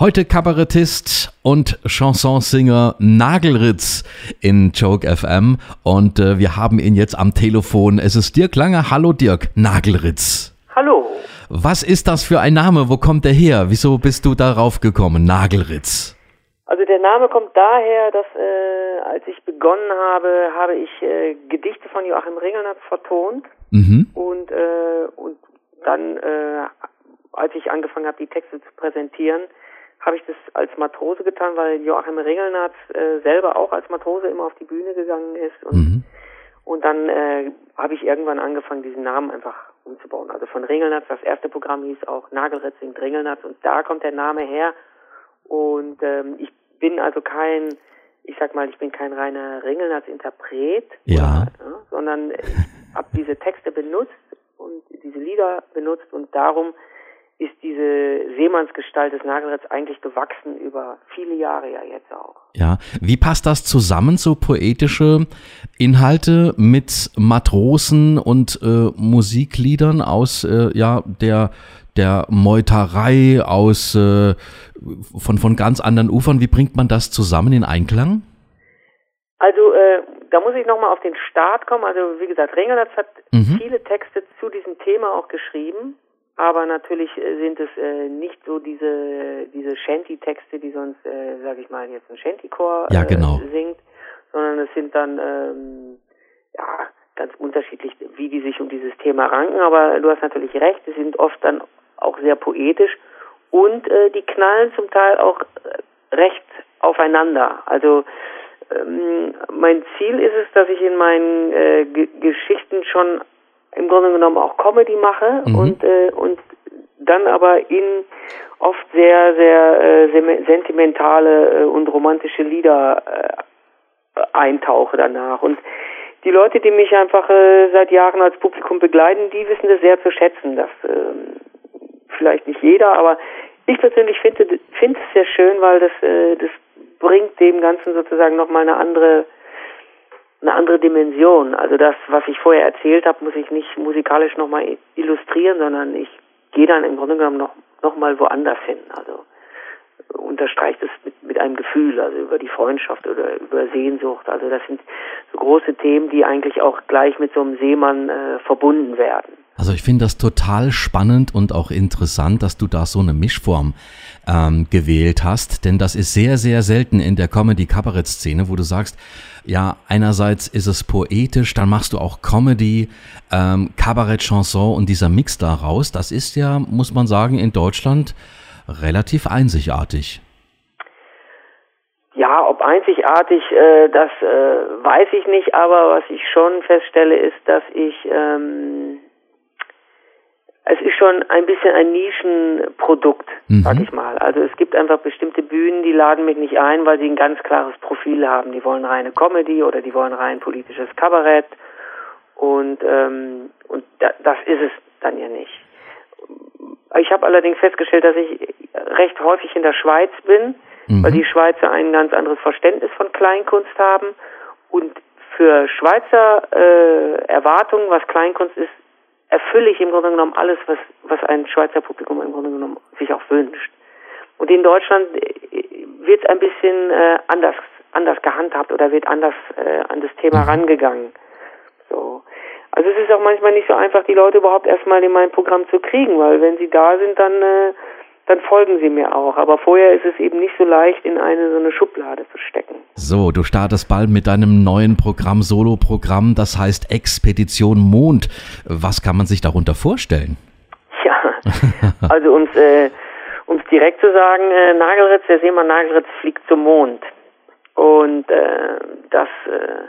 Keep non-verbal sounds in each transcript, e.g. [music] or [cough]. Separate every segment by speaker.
Speaker 1: Heute Kabarettist und Chansonsinger Nagelritz in Joke FM und äh, wir haben ihn jetzt am Telefon. Es ist Dirk Lange. Hallo Dirk Nagelritz.
Speaker 2: Hallo.
Speaker 1: Was ist das für ein Name? Wo kommt der her? Wieso bist du darauf gekommen, Nagelritz?
Speaker 2: Also der Name kommt daher, dass äh, als ich begonnen habe, habe ich äh, Gedichte von Joachim Ringelnatz vertont
Speaker 1: Mhm.
Speaker 2: und äh, und dann äh, als ich angefangen habe, die Texte zu präsentieren, habe ich das als Matrose getan, weil Joachim Ringelnatz äh, selber auch als Matrose immer auf die Bühne gegangen ist und
Speaker 1: Mhm.
Speaker 2: und dann äh, habe ich irgendwann angefangen, diesen Namen einfach umzubauen. Also von Ringelnatz, das erste Programm hieß auch Nagelritz singt Ringelnatz und da kommt der Name her. Und ähm, ich bin also kein, ich sag mal, ich bin kein reiner Ringelnatz-Interpret,
Speaker 1: Ja.
Speaker 2: oder, ja, sondern ich habe diese Texte benutzt und diese Lieder benutzt und darum ist diese Seemannsgestalt des Nagelritz eigentlich gewachsen über viele Jahre ja jetzt auch.
Speaker 1: Ja, wie passt das zusammen, so poetische Inhalte mit Matrosen und äh, Musikliedern aus äh, ja der der Meuterei aus äh, von von ganz anderen Ufern? Wie bringt man das zusammen in Einklang?
Speaker 2: Also äh, da muss ich nochmal auf den Start kommen. Also wie gesagt, Ringelnatz hat
Speaker 1: Mhm.
Speaker 2: viele Texte zu diesem Thema auch geschrieben, aber natürlich äh, sind es äh, nicht so diese diese Shanty-Texte, die sonst, äh, sage ich mal, jetzt ein Shanty-Chor
Speaker 1: Ja, genau.
Speaker 2: äh, singt, sondern es sind dann ähm, ja ganz unterschiedlich, wie die sich um dieses Thema ranken. Aber du hast natürlich recht, sie sind oft dann auch sehr poetisch und äh, die knallen zum Teil auch äh, recht aufeinander. Also ähm, mein Ziel ist es, dass ich in meinen äh, G Geschichten schon im Grunde genommen auch Comedy mache
Speaker 1: Mhm.
Speaker 2: und äh, und dann aber in oft sehr sehr äh, sentimentale äh, und romantische Lieder äh, eintauche danach und die Leute, die mich einfach äh, seit Jahren als Publikum begleiten, die wissen das sehr zu schätzen. Das ähm, vielleicht nicht jeder, aber ich persönlich finde finde es sehr schön, weil das äh, das bringt dem Ganzen sozusagen nochmal eine andere eine andere Dimension. Also das, was ich vorher erzählt habe, muss ich nicht musikalisch nochmal illustrieren, sondern ich gehe dann im Grunde genommen noch noch mal woanders hin. Also unterstreicht es mit, mit einem Gefühl, also über die Freundschaft oder über Sehnsucht. Also das sind so große Themen, die eigentlich auch gleich mit so einem Seemann äh, verbunden werden.
Speaker 1: Also ich finde das total spannend und auch interessant, dass du da so eine Mischform ähm, gewählt hast, denn das ist sehr, sehr selten in der Comedy-Kabarett-Szene, wo du sagst, ja, einerseits ist es poetisch, dann machst du auch Comedy, ähm, Kabarett, Chanson und dieser Mix daraus, das ist ja, muss man sagen, in Deutschland relativ einzigartig.
Speaker 2: Ja, ob einzigartig, äh, das äh, weiß ich nicht, aber was ich schon feststelle, ist, dass ich ähm, es ist schon ein bisschen ein Nischenprodukt,
Speaker 1: Mhm.
Speaker 2: sag ich mal. Also es gibt einfach bestimmte Bühnen, die laden mich nicht ein, weil sie ein ganz klares Profil haben. Die wollen reine Comedy oder die wollen rein politisches Kabarett und ähm, und da, das ist es dann ja nicht. Ich habe allerdings festgestellt, dass ich recht häufig in der Schweiz bin, weil die Schweizer ein ganz anderes Verständnis von Kleinkunst haben und für Schweizer äh, Erwartungen, was Kleinkunst ist, erfülle ich im Grunde genommen alles, was was ein Schweizer Publikum im Grunde genommen sich auch wünscht. Und in Deutschland wird es ein bisschen äh, anders anders gehandhabt oder wird anders äh, an das Thema rangegangen. So. Also es ist auch manchmal nicht so einfach, die Leute überhaupt erstmal in mein Programm zu kriegen, weil wenn sie da sind, dann äh, dann folgen sie mir auch. Aber vorher ist es eben nicht so leicht, in eine so eine Schublade zu stecken.
Speaker 1: So, du startest bald mit deinem neuen Programm, Solo-Programm, das heißt Expedition Mond. Was kann man sich darunter vorstellen?
Speaker 2: Ja, [laughs] also ums, äh, ums direkt zu sagen, äh, Nagelritz, der Seemann Nagelritz fliegt zum Mond. Und äh, das, äh,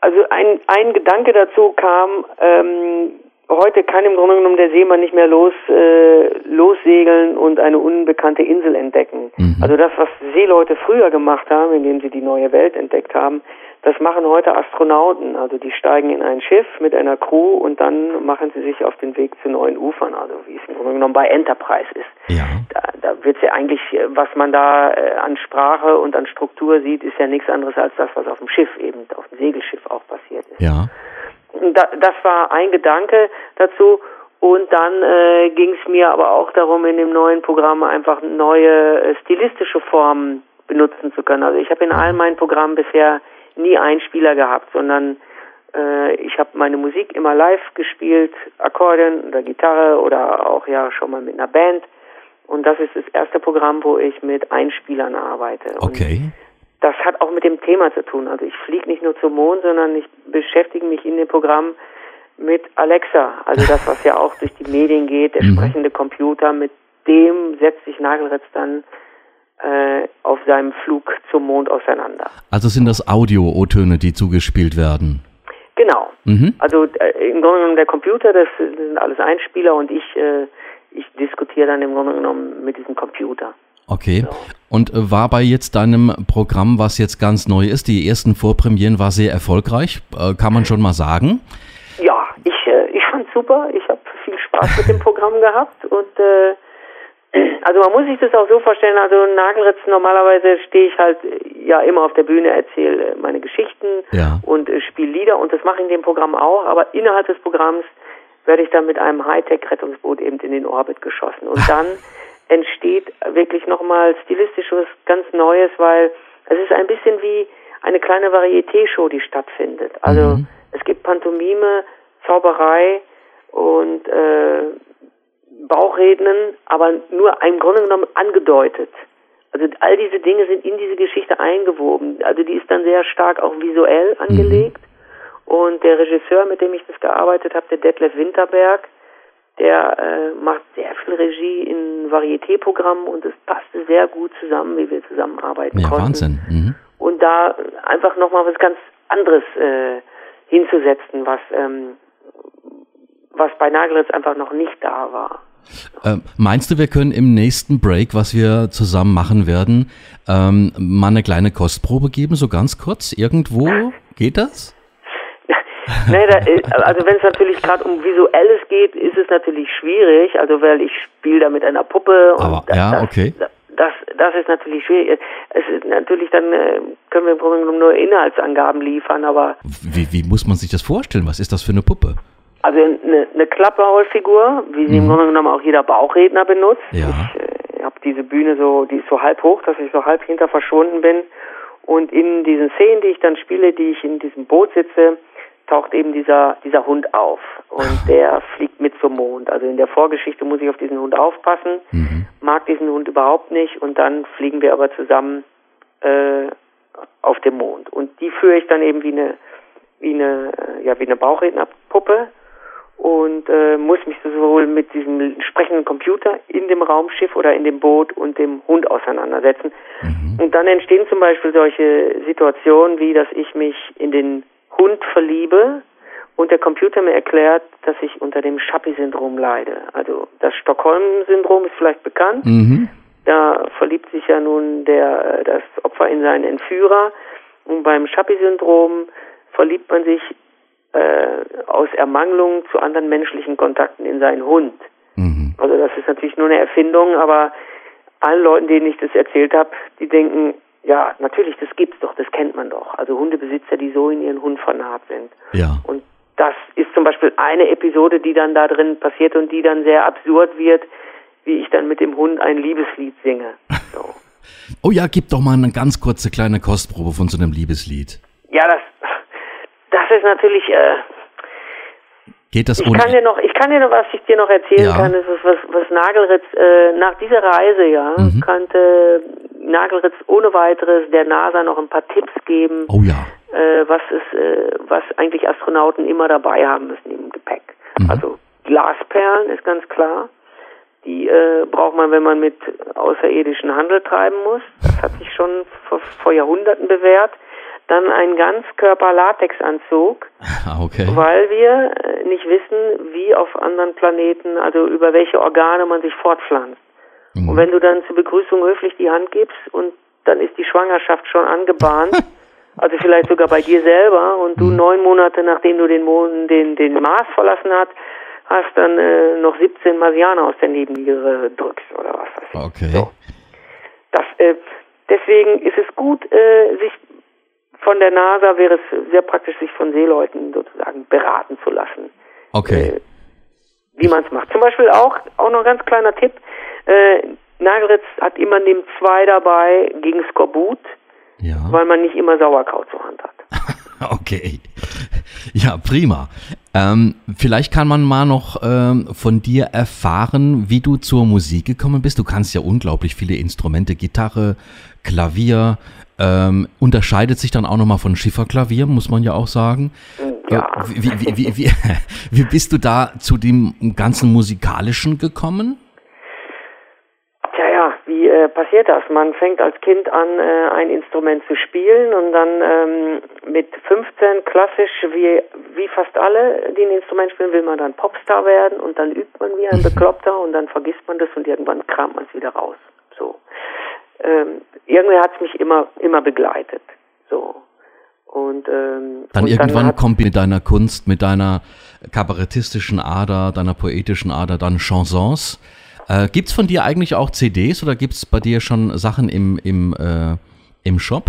Speaker 2: also ein, ein Gedanke dazu kam, ähm, heute kann im Grunde genommen der Seemann nicht mehr los, äh, lossegeln und eine unbekannte Insel entdecken. Also das, was Seeleute früher gemacht haben, indem sie die neue Welt entdeckt haben, das machen heute Astronauten. Also die steigen in ein Schiff mit einer Crew und dann machen sie sich auf den Weg zu neuen Ufern, also wie es im Grunde genommen bei Enterprise ist.
Speaker 1: Ja.
Speaker 2: Da, da wird ja eigentlich, was man da äh, an Sprache und an Struktur sieht, ist ja nichts anderes als das, was auf dem Schiff eben, auf dem Segelschiff auch passiert ist.
Speaker 1: Ja.
Speaker 2: Da, das war ein Gedanke dazu. Und dann äh, ging es mir aber auch darum, in dem neuen Programm einfach neue äh, stilistische Formen benutzen zu können. Also ich habe in allen meinen Programmen bisher nie Einspieler gehabt, sondern äh, ich habe meine Musik immer live gespielt, Akkordeon oder Gitarre oder auch ja schon mal mit einer Band. Und das ist das erste Programm, wo ich mit Einspielern arbeite.
Speaker 1: Okay.
Speaker 2: Und das hat auch mit dem Thema zu tun. Also ich fliege nicht nur zum Mond, sondern ich beschäftige mich in dem Programm mit Alexa. Also das, was ja auch durch die Medien geht, der
Speaker 1: Mhm.
Speaker 2: sprechende Computer, mit dem setzt sich Nagelritz dann äh, auf seinem Flug zum Mond auseinander.
Speaker 1: Also sind das Audio-O-Töne, die zugespielt werden?
Speaker 2: Genau.
Speaker 1: Mhm.
Speaker 2: Also äh, im Grunde genommen der Computer, das sind alles Einspieler und ich, äh, ich diskutiere dann im Grunde genommen mit diesem Computer.
Speaker 1: Okay. Und äh, war bei jetzt deinem Programm, was jetzt ganz neu ist, die ersten Vorpremieren war sehr erfolgreich, äh, kann man schon mal sagen?
Speaker 2: Ja, ich, äh, ich fand's super. Ich habe viel Spaß mit dem Programm gehabt und äh, also man muss sich das auch so vorstellen, also Nagelritz normalerweise stehe ich halt ja immer auf der Bühne, erzähle äh, meine Geschichten
Speaker 1: Ja.
Speaker 2: und äh, spiele Lieder und das mache ich in dem Programm auch, aber innerhalb des Programms werde ich dann mit einem Hightech-Rettungsboot eben in den Orbit geschossen und [laughs] dann entsteht wirklich nochmal stilistisch was ganz Neues, weil es ist ein bisschen wie eine kleine Varieté-Show, die stattfindet. Also
Speaker 1: Mhm.
Speaker 2: es gibt Pantomime, Zauberei und äh, Bauchrednen, aber nur im Grunde genommen angedeutet. Also all diese Dinge sind in diese Geschichte eingewoben. Also die ist dann sehr stark auch visuell angelegt. Und der Regisseur, mit dem ich das gearbeitet habe, der Detlef Winterberg, der äh, macht sehr viel Regie in Varieté-Programmen und es passte sehr gut zusammen, wie wir zusammenarbeiten
Speaker 1: Ja,
Speaker 2: konnten.
Speaker 1: Wahnsinn. Mhm.
Speaker 2: Und da einfach nochmal was ganz anderes äh, hinzusetzen, was ähm, was bei Nagelritz einfach noch nicht da war.
Speaker 1: Äh, meinst du, wir können im nächsten Break, was wir zusammen machen werden, ähm, mal eine kleine Kostprobe geben, so ganz kurz, irgendwo? Geht das?
Speaker 2: Nee, da, ist- also wenn es natürlich gerade um Visuelles geht, ist es natürlich schwierig, also weil ich spiele da mit einer Puppe und
Speaker 1: Aber,
Speaker 2: das,
Speaker 1: ja, okay.
Speaker 2: das, das ist natürlich schwierig. Es ist natürlich dann äh, können wir im Grunde genommen nur Inhaltsangaben liefern, aber
Speaker 1: Wie, wie muss man sich das vorstellen? Was ist das für eine Puppe?
Speaker 2: also eine, eine Klappbaulfigur, wie sie im Grunde genommen auch jeder Bauchredner benutzt.
Speaker 1: Mhm. Ja.
Speaker 2: Ich äh, habe diese Bühne so, die ist so halb hoch, dass ich so halb hinter verschwunden bin. Und in diesen Szenen, die ich dann spiele, die ich in diesem Boot sitze, taucht eben dieser, dieser Hund auf. Und der fliegt mit zum Mond. Also in der Vorgeschichte muss ich auf diesen Hund aufpassen,
Speaker 1: Mhm.
Speaker 2: mag diesen Hund überhaupt nicht. Und dann fliegen wir aber zusammen äh, auf dem Mond. Und die führe ich dann eben wie eine, wie eine, ja, wie eine Bauchrednerpuppe und äh, muss mich sowohl mit diesem sprechenden Computer in dem Raumschiff oder in dem Boot und dem Hund auseinandersetzen. Und dann entstehen zum Beispiel solche Situationen, wie dass ich mich in den Hund verliebe und der Computer mir erklärt, dass ich unter dem Schappi-Syndrom leide. Also das Stockholm-Syndrom ist vielleicht bekannt.
Speaker 1: Mhm.
Speaker 2: Da verliebt sich ja nun der, äh, das Opfer in seinen Entführer. Und beim Schappi-Syndrom verliebt man sich äh, aus Ermangelung zu anderen menschlichen Kontakten in seinen Hund.
Speaker 1: Mhm.
Speaker 2: Also das ist natürlich nur eine Erfindung, aber allen Leuten, denen ich das erzählt habe, die denken, ja, natürlich, das gibt's doch, das kennt man doch. Also Hundebesitzer, die so in ihren Hund vernarbt sind.
Speaker 1: Ja.
Speaker 2: Und das ist zum Beispiel eine Episode, die dann da drin passiert und die dann sehr absurd wird, wie ich dann mit dem Hund ein Liebeslied singe. So. [laughs]
Speaker 1: Oh ja, gib doch mal eine ganz kurze kleine Kostprobe von so einem Liebeslied.
Speaker 2: Ja, das, das ist natürlich, äh,
Speaker 1: Geht das
Speaker 2: ich
Speaker 1: ohne?
Speaker 2: kann dir noch, ich kann dir noch, was ich dir noch erzählen
Speaker 1: Ja.
Speaker 2: kann, ist es, was, was Nagelritz, äh, nach dieser Reise, ja,
Speaker 1: Mhm.
Speaker 2: kannte Nagelritz ohne weiteres der NASA noch ein paar Tipps geben,
Speaker 1: oh ja.
Speaker 2: äh, was ist, äh, was eigentlich Astronauten immer dabei haben müssen im Gepäck.
Speaker 1: Mhm.
Speaker 2: Also Glasperlen ist ganz klar. Die äh, braucht man, wenn man mit außerirdischen Handel treiben muss. Das hat sich schon vor, vor Jahrhunderten bewährt. Dann ein Ganzkörper-Latexanzug, [laughs]
Speaker 1: Ah, okay.
Speaker 2: weil wir äh, nicht wissen, wie auf anderen Planeten, also über welche Organe man sich fortpflanzt.
Speaker 1: Mhm.
Speaker 2: Und wenn du dann zur Begrüßung höflich die Hand gibst und dann ist die Schwangerschaft schon angebahnt, [laughs] also vielleicht sogar bei dir selber und du neun Monate nachdem du den Mond, den, den Mars verlassen hast, hast dann äh, noch 17 Marsianer aus der Nebenniere drückst oder was weiß ich.
Speaker 1: Okay.
Speaker 2: So. Das, äh, deswegen ist es gut, äh, sich von der NASA wäre es sehr praktisch, sich von Seeleuten sozusagen beraten zu lassen.
Speaker 1: Okay.
Speaker 2: wie man es macht. Zum Beispiel auch, auch noch ein ganz kleiner Tipp, äh, Nagelritz hat immer NIM 2 dabei gegen Skorbut, ja. weil man nicht immer Sauerkraut zur Hand hat. [laughs]
Speaker 1: okay. Ja, prima. Ähm, vielleicht kann man mal noch ähm, von dir erfahren, wie du zur Musik gekommen bist. Du kannst ja unglaublich viele Instrumente, Gitarre, Klavier. Ähm, unterscheidet sich dann auch nochmal von Schifferklavier, muss man ja auch sagen.
Speaker 2: Ja.
Speaker 1: Äh, wie, wie, wie, [laughs] wie bist du da zu dem ganzen Musikalischen gekommen?
Speaker 2: Passiert das? Man fängt als Kind an, äh, ein Instrument zu spielen und dann ähm, mit 15 klassisch, wie, wie fast alle, die ein Instrument spielen, will man dann Popstar werden und dann übt man wie ein [laughs] Bekloppter und dann vergisst man das und irgendwann kramt man es wieder raus. So. Ähm, irgendwie hat es mich immer, immer begleitet. So. Und, ähm,
Speaker 1: dann
Speaker 2: und
Speaker 1: irgendwann dann kommt mit deiner Kunst, mit deiner kabarettistischen Ader, deiner poetischen Ader dann Chansons. Äh, gibt es von dir eigentlich auch CDs oder gibt es bei dir schon Sachen im, im, äh, im Shop?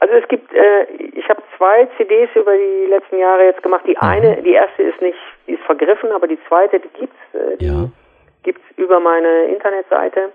Speaker 2: Also es gibt, äh, ich habe zwei CDs über die letzten Jahre jetzt gemacht. Die mhm. eine, die erste ist nicht, die ist vergriffen, aber die zweite, die gibt's, äh, die ja. gibt's über meine Internetseite.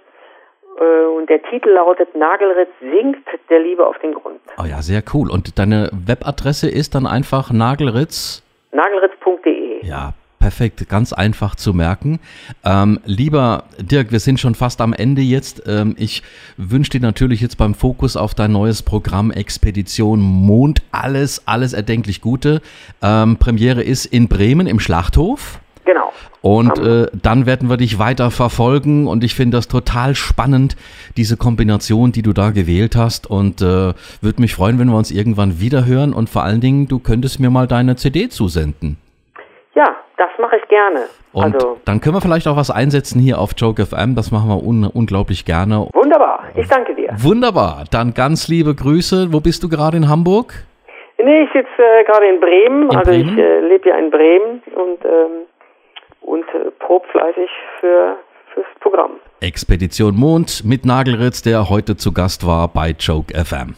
Speaker 2: Äh, und der Titel lautet Nagelritz singt der Liebe auf den Grund.
Speaker 1: Oh ja, sehr cool. Und deine Webadresse ist dann einfach Nagelritz?
Speaker 2: Nagelritz.de.
Speaker 1: Ja, perfekt, ganz einfach zu merken. Ähm, lieber Dirk, wir sind schon fast am Ende jetzt. Ähm, ich wünsche dir natürlich jetzt beim Fokus auf dein neues Programm Expedition Mond alles, alles erdenklich Gute. Ähm, Premiere ist in Bremen im Schlachthof.
Speaker 2: Genau.
Speaker 1: Und äh, dann werden wir dich weiter verfolgen und ich finde das total spannend, diese Kombination, die du da gewählt hast und äh, würde mich freuen, wenn wir uns irgendwann wieder hören und vor allen Dingen, du könntest mir mal deine CD zusenden.
Speaker 2: Das mache ich gerne.
Speaker 1: Und also, dann können wir vielleicht auch was einsetzen hier auf Joke FM. Das machen wir un unglaublich gerne.
Speaker 2: Wunderbar. Ich danke dir.
Speaker 1: Wunderbar. Dann ganz liebe Grüße. Wo bist du gerade in Hamburg?
Speaker 2: Nee, ich sitze äh, gerade in Bremen. In also Bremen? ich äh, lebe ja in Bremen und, ähm, und äh, prob fleißig für, fürs Programm.
Speaker 1: Expedition Mond mit Nagelritz, der heute zu Gast war bei Joke FM.